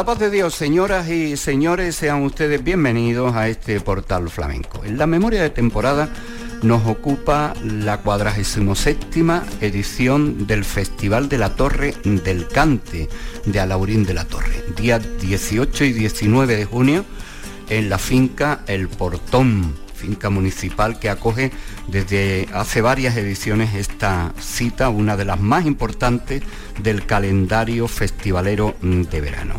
La paz de Dios, señoras y señores, sean ustedes bienvenidos a este portal flamenco. En la memoria de temporada nos ocupa la 47 edición del Festival de la Torre del Cante de Alaurín de la Torre, día 18 y 19 de junio en la finca El Portón, finca municipal que acoge desde hace varias ediciones esta cita, una de las más importantes del calendario festivalero de verano.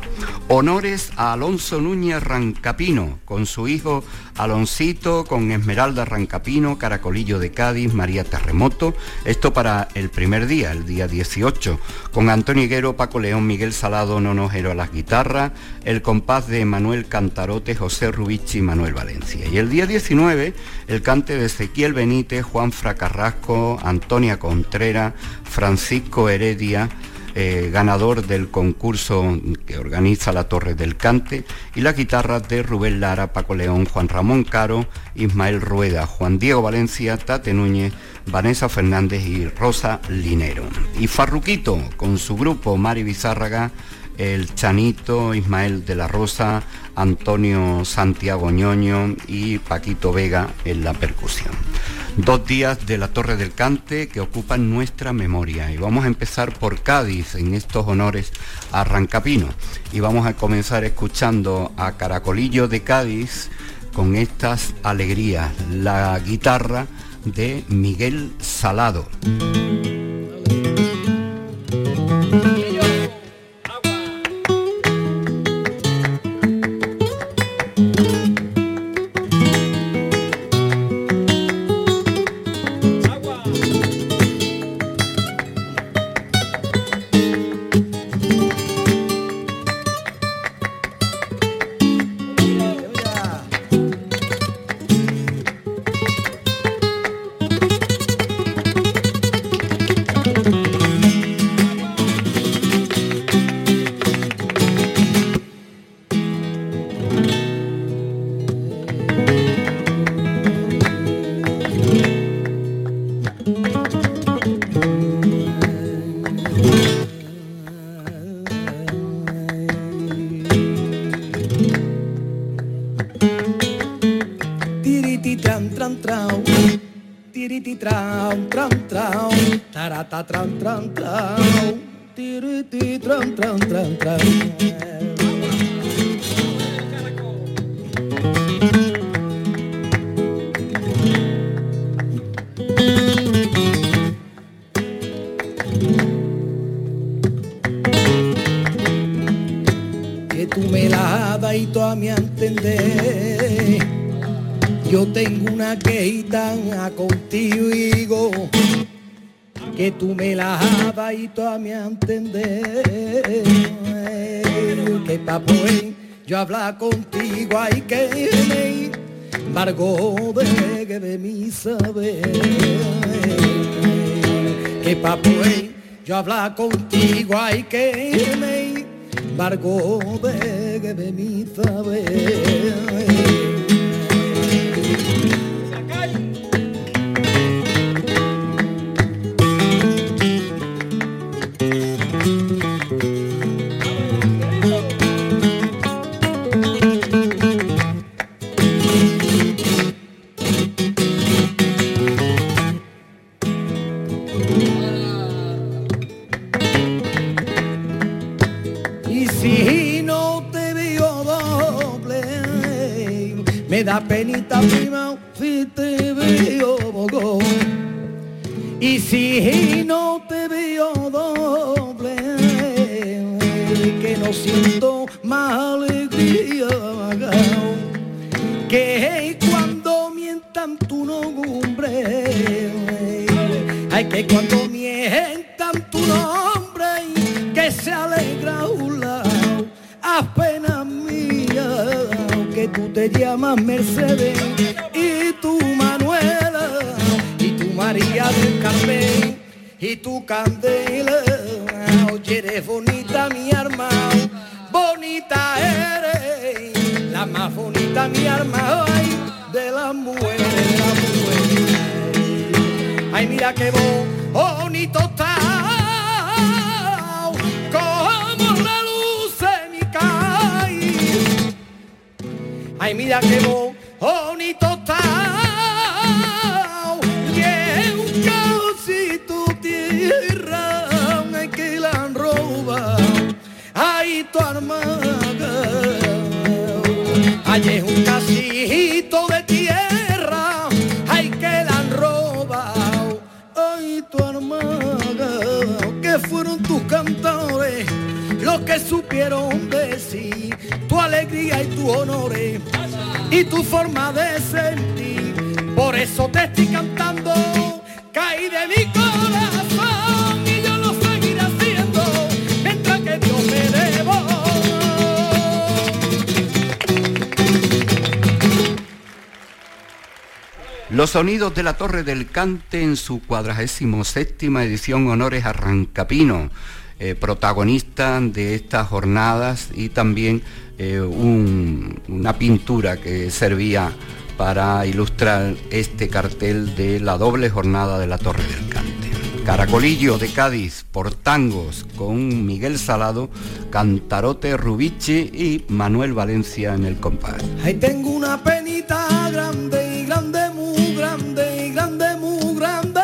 Honores a Alonso Núñez Rancapino, con su hijo Aloncito, con Esmeralda Rancapino, Caracolillo de Cádiz, María Terremoto, esto para el primer día, el día 18, con Antonio Higuero, Paco León, Miguel Salado, Nonojero a las guitarras, el compás de Manuel Cantarote, José Rubichi y Manuel Valencia. Y el día 19, el cante de Ezequiel Benítez, Juan Fracarrasco, Antonia Contreras, Francisco Heredia, eh, ganador del concurso que organiza la Torre del Cante, y las guitarras de Rubén Lara, Paco León, Juan Ramón Caro, Ismael Rueda, Juan Diego Valencia, Tate Núñez, Vanessa Fernández y Rosa Linero. Y Farruquito, con su grupo Mari Bizárraga, el Chanito, Ismael de la Rosa, Antonio Santiago Ñoño y Paquito Vega en la percusión. Dos días de la Torre del Cante que ocupan nuestra memoria. Y vamos a empezar por Cádiz en estos honores a Rancapino. Y vamos a comenzar escuchando a Caracolillo de Cádiz con estas alegrías, la guitarra de Miguel Salado. Una quejita contigo que tú me la das y tú a mi entender. Que pa' yo hablar contigo hay que me embargo de, de mi saber. Que pa' yo hablar contigo hay que me embargo de, de mi saber da penita prima si te veo bogo. Y si no te veo doble, que no siento más alegría que cuando mientan tu nombre. Ay, que cuando mientan te llamas Mercedes y tu Manuela y tu María del Carmen y tu Candela. Oye, eres bonita mi arma, bonita eres, la más bonita mi arma, ay, de las mujeres, de las mujeres. Ay, mira qué bonito está, Ay, mira qué bonito y tu forma de sentir. Por eso te estoy cantando, caí de mi corazón y yo lo seguiré haciendo mientras que Dios me debo. Los sonidos de la Torre del Cante en su cuadragésimo séptima edición Honores a Rancapino, eh, protagonista de estas jornadas y también eh, un- una pintura que servía para ilustrar este cartel de la doble jornada de la Torre del Cante. Caracolillo de Cádiz por tangos con Miguel Salado, Cantarote Rubici y Manuel Valencia en el compás. Ahí tengo una penita grande y grande, muy grande y grande, muy grande.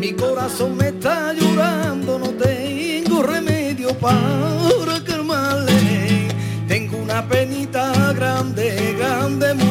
Mi corazón me está llorando, no tengo remedio para penita grande, grande,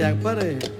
Ya, pare.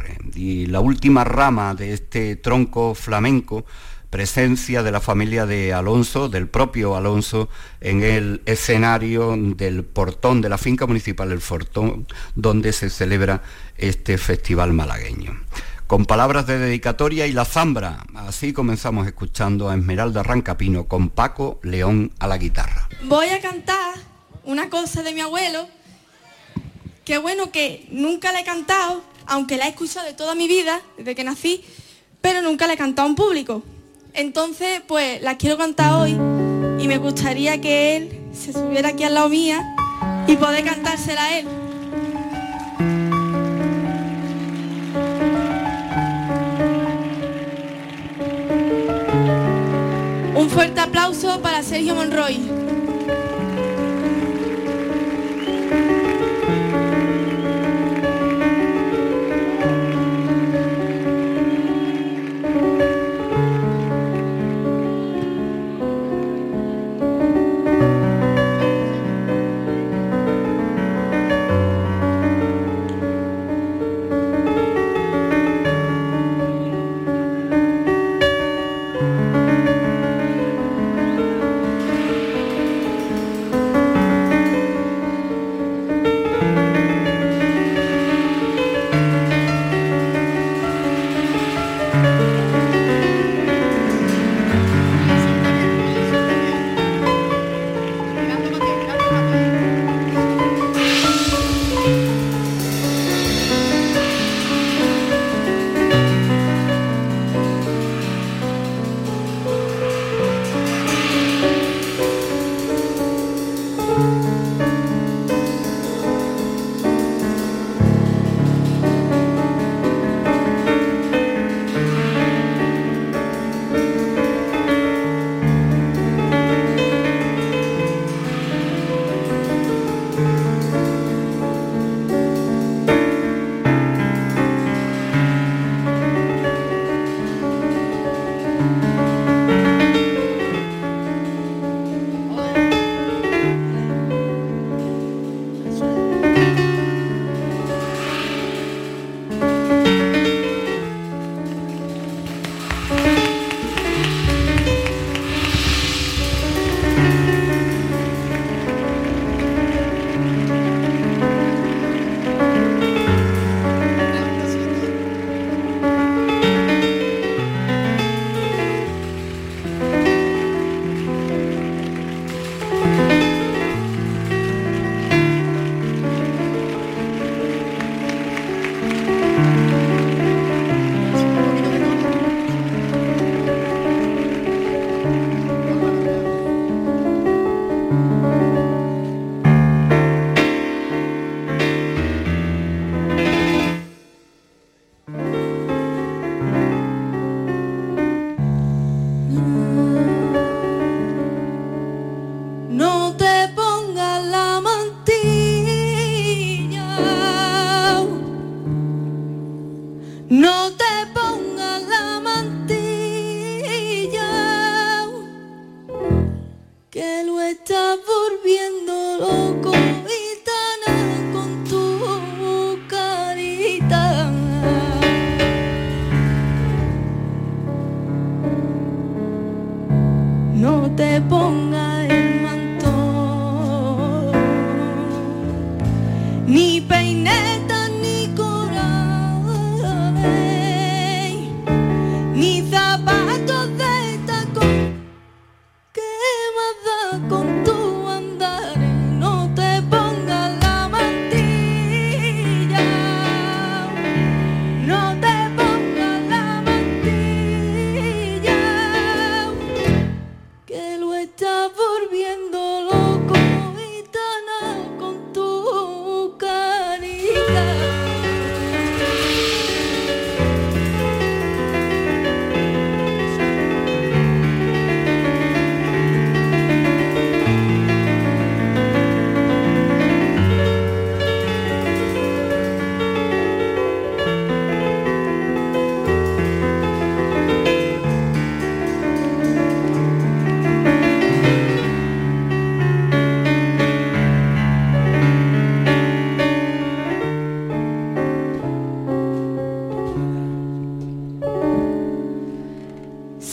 Y la última rama de este tronco flamenco, presencia de la familia de Alonso, del propio Alonso, en el escenario del portón de la finca municipal El Fortón, donde se celebra este festival malagueño con palabras de dedicatoria y la zambra. Así comenzamos escuchando a Esmeralda Rancapino con Paco León a la guitarra. Voy a cantar una cosa de mi abuelo, que bueno que nunca la he cantado, aunque la he escuchado de toda mi vida, desde que nací, pero nunca la he cantado en público. Entonces, pues la quiero cantar hoy y me gustaría que él se subiera aquí al lado mía y poder cantársela a él. Un fuerte aplauso para Sergio Monroy.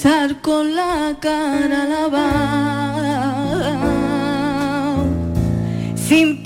Sar con la cara lavada, sin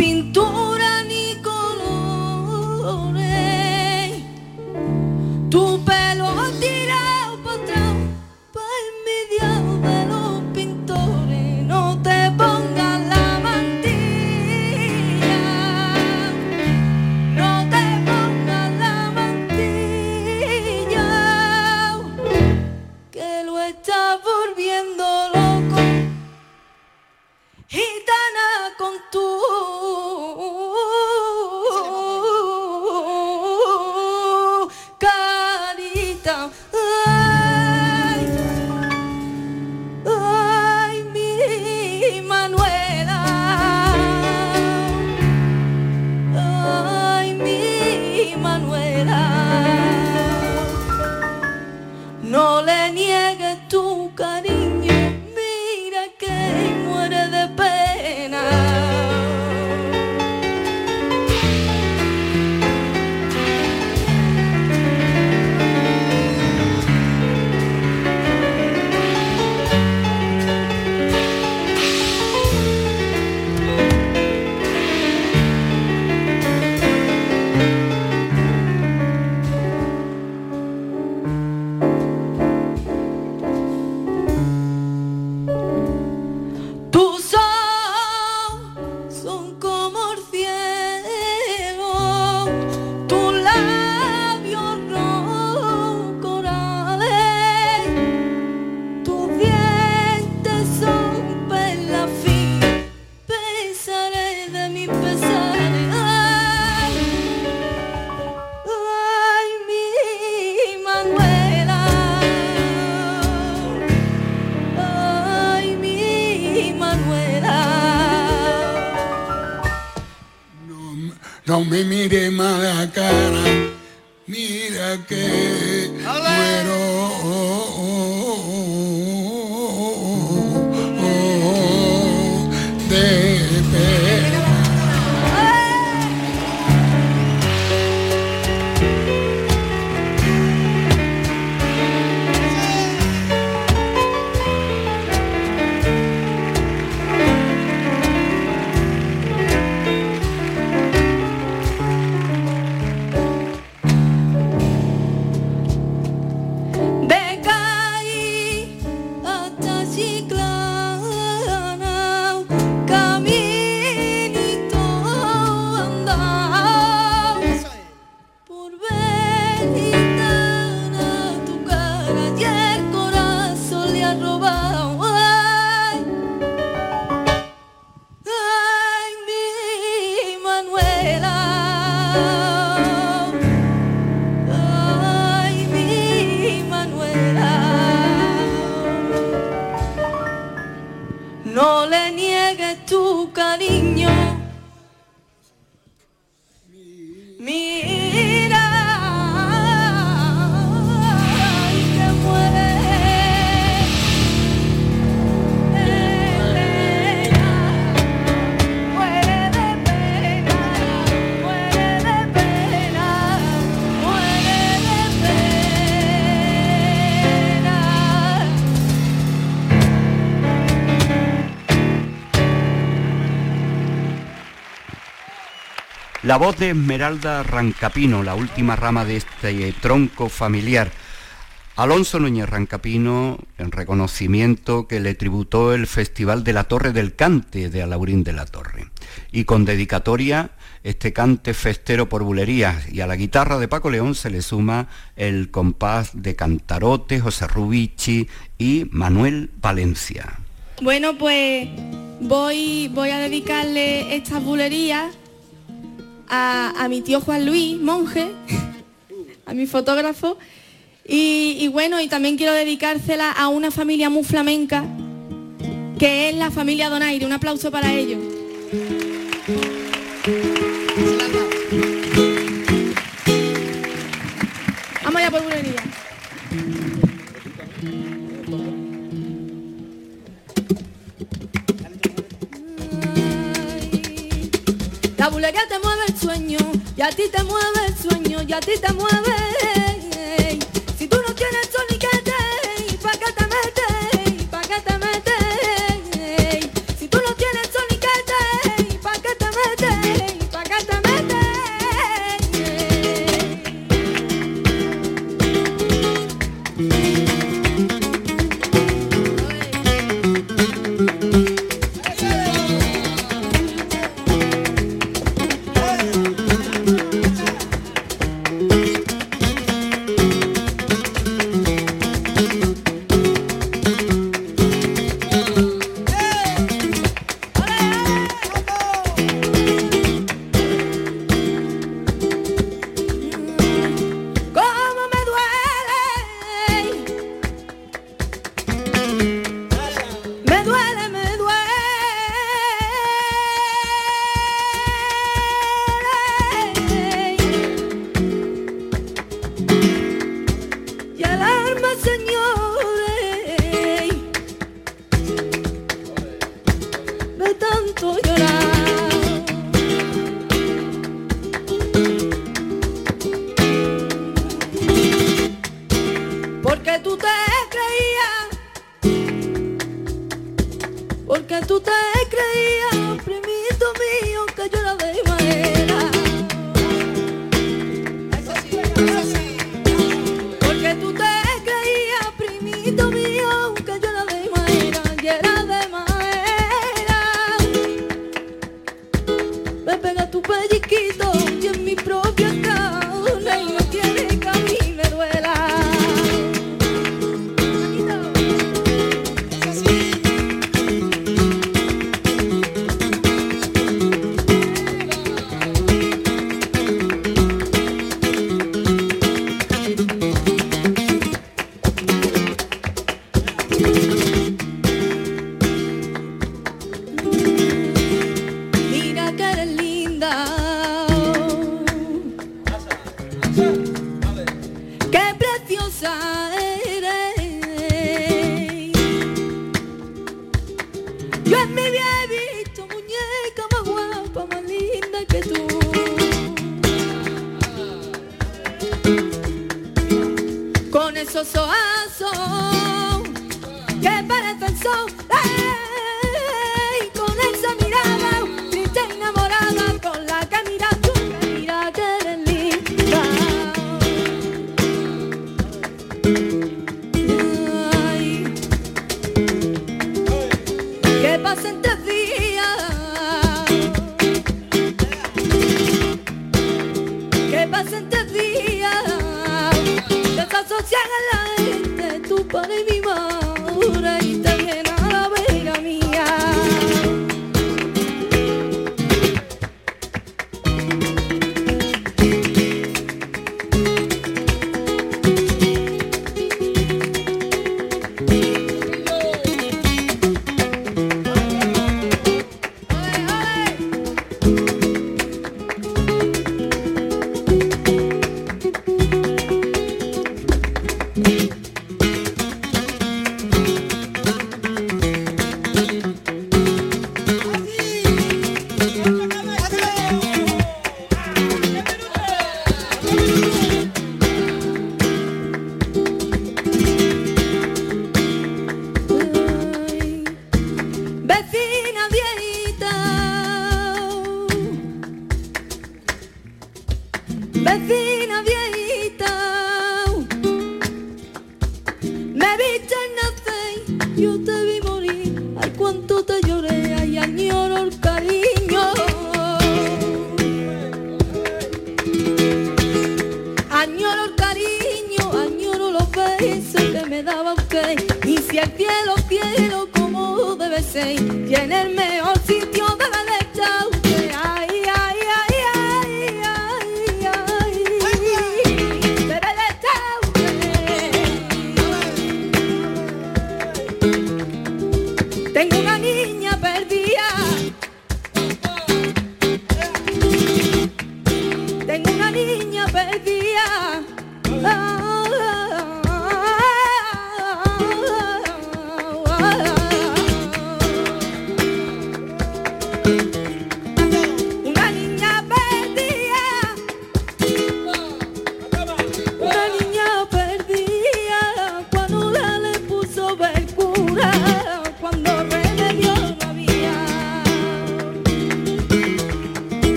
mira La voz de Esmeralda Rancapino, la última rama de este tronco familiar. Alonso Núñez Rancapino, en reconocimiento que le tributó el Festival de la Torre del Cante de Alaurín de la Torre. Y con dedicatoria, este cante festero por bulerías. Y a la guitarra de Paco León se le suma el compás de Cantarote, José Rubici y Manuel Valencia. Bueno, pues voy, voy a dedicarle estas bulerías a, mi tío Juan Luis, monje, a mi fotógrafo, y, bueno, y también quiero dedicársela a una familia muy flamenca, que es la familia Donaire. Un aplauso para ellos. Vamos allá por bulería. La bulería te y a ti te mueve el sueño, y a ti te mueve. Esos ojazos que parecen son. Y el mejor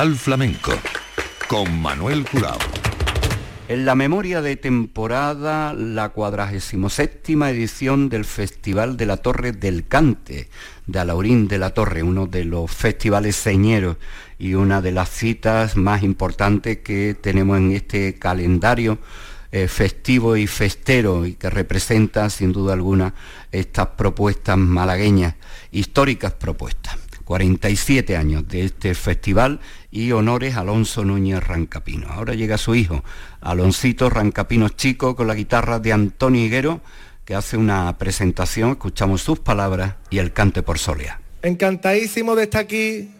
Portal Flamenco con Manuel Curao. En la memoria de temporada, la 47 edición del Festival de la Torre del Cante, de Alaurín de la Torre, uno de los festivales señeros y una de las citas más importantes que tenemos en este calendario eh, festivo y festero y que representa sin duda alguna estas propuestas malagueñas, históricas propuestas. 47 años de este festival y honores a Alonso Núñez Rancapino. Ahora llega su hijo, Aloncito Rancapino Chico, con la guitarra de Antonio Higuero, que hace una presentación, escuchamos sus palabras y el cante por Soleá. Encantadísimo de estar aquí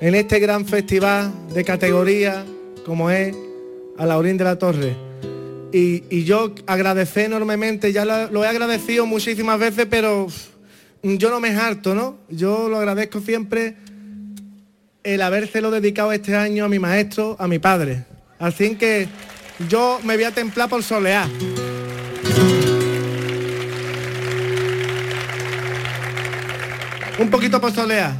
en este gran festival de categoría como es Alaurín de la Torre. Y, y yo agradecer enormemente, ya lo, lo he agradecido muchísimas veces, pero yo no me harto, ¿no? Yo lo agradezco siempre el habérselo dedicado este año a mi maestro, a mi padre. Así que yo me voy a templar por solear. Un poquito por solear.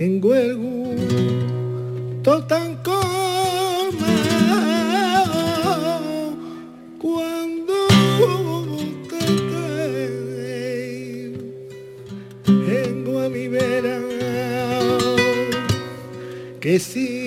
en huelgo totan cuando te vengo a mi vera que si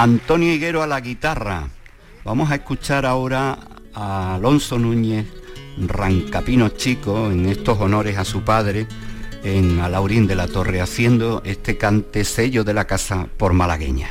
Antonio Higuero a la guitarra. Vamos a escuchar ahora a Alonso Núñez Rancapino Chico en estos honores a su padre en Alaurín de la Torre haciendo este cante sello de la casa por malagueña.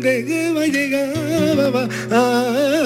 donde llegaba, llegaba. Ah,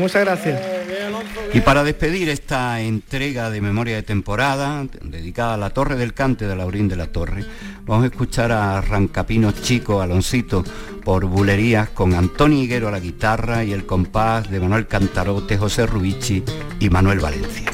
muchas gracias. Y para despedir esta entrega de memoria de temporada, dedicada a la Torre del Cante de Laurín de la Torre, vamos a escuchar a Rancapino Chico, Aloncito, por bulerías con Antonio Higuero a la guitarra y el compás de Manuel Cantarote, José Rubici y Manuel Valencia.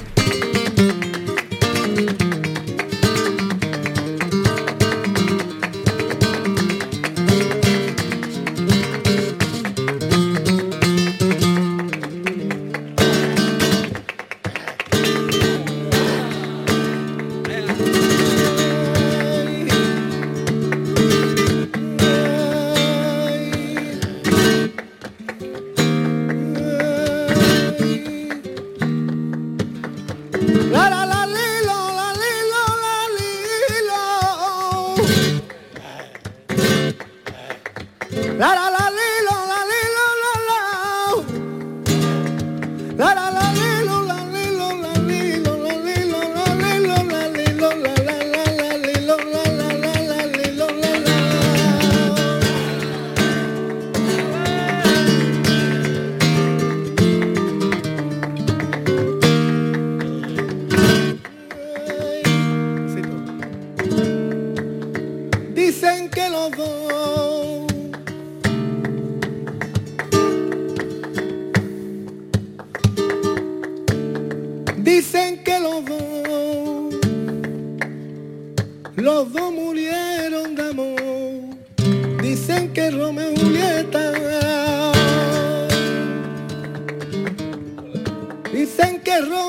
perro.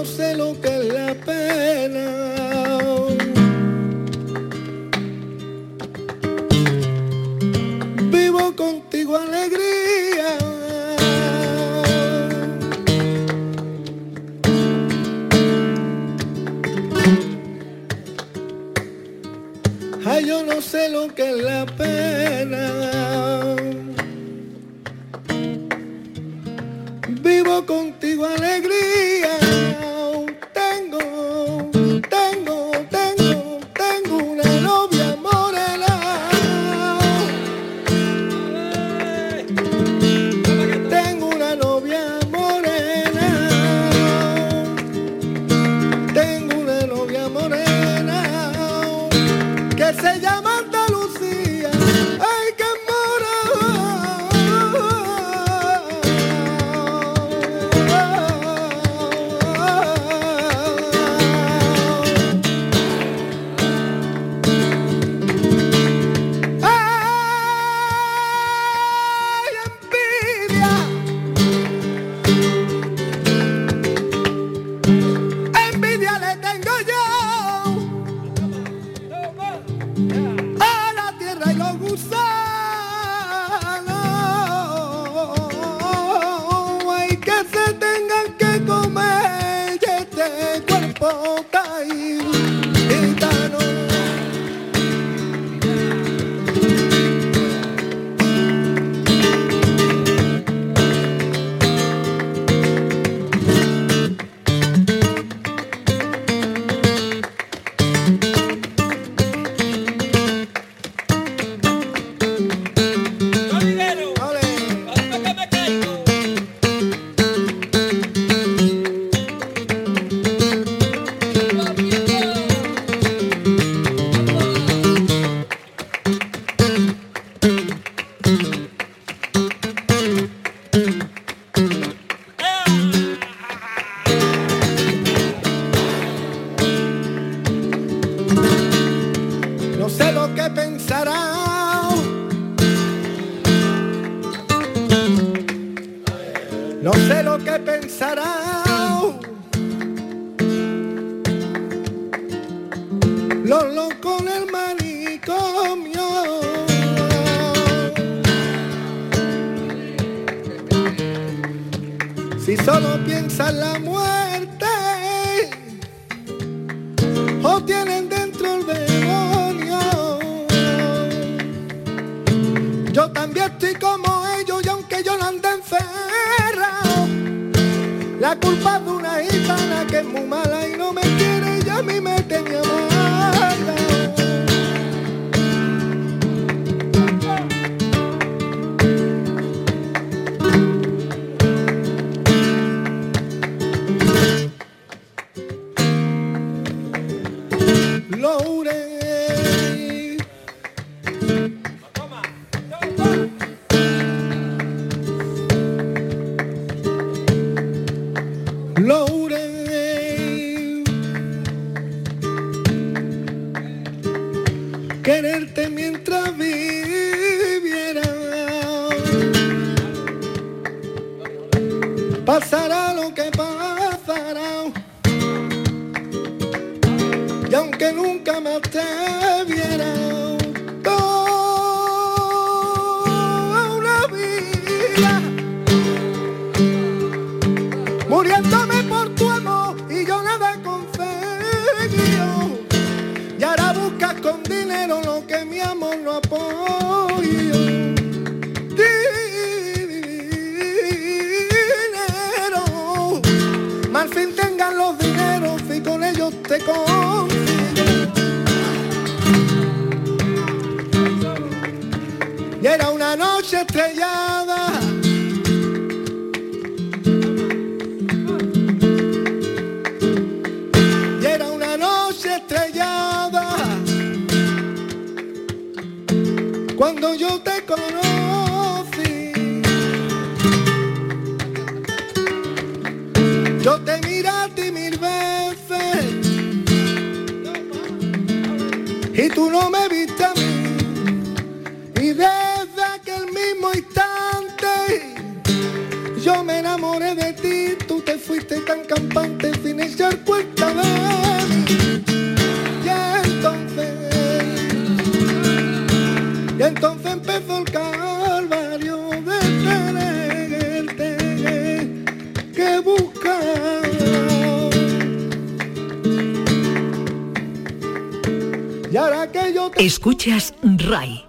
no sé lo que pasará lo que pasará. Y aunque nunca me atrevo yo te Escuchas RAI,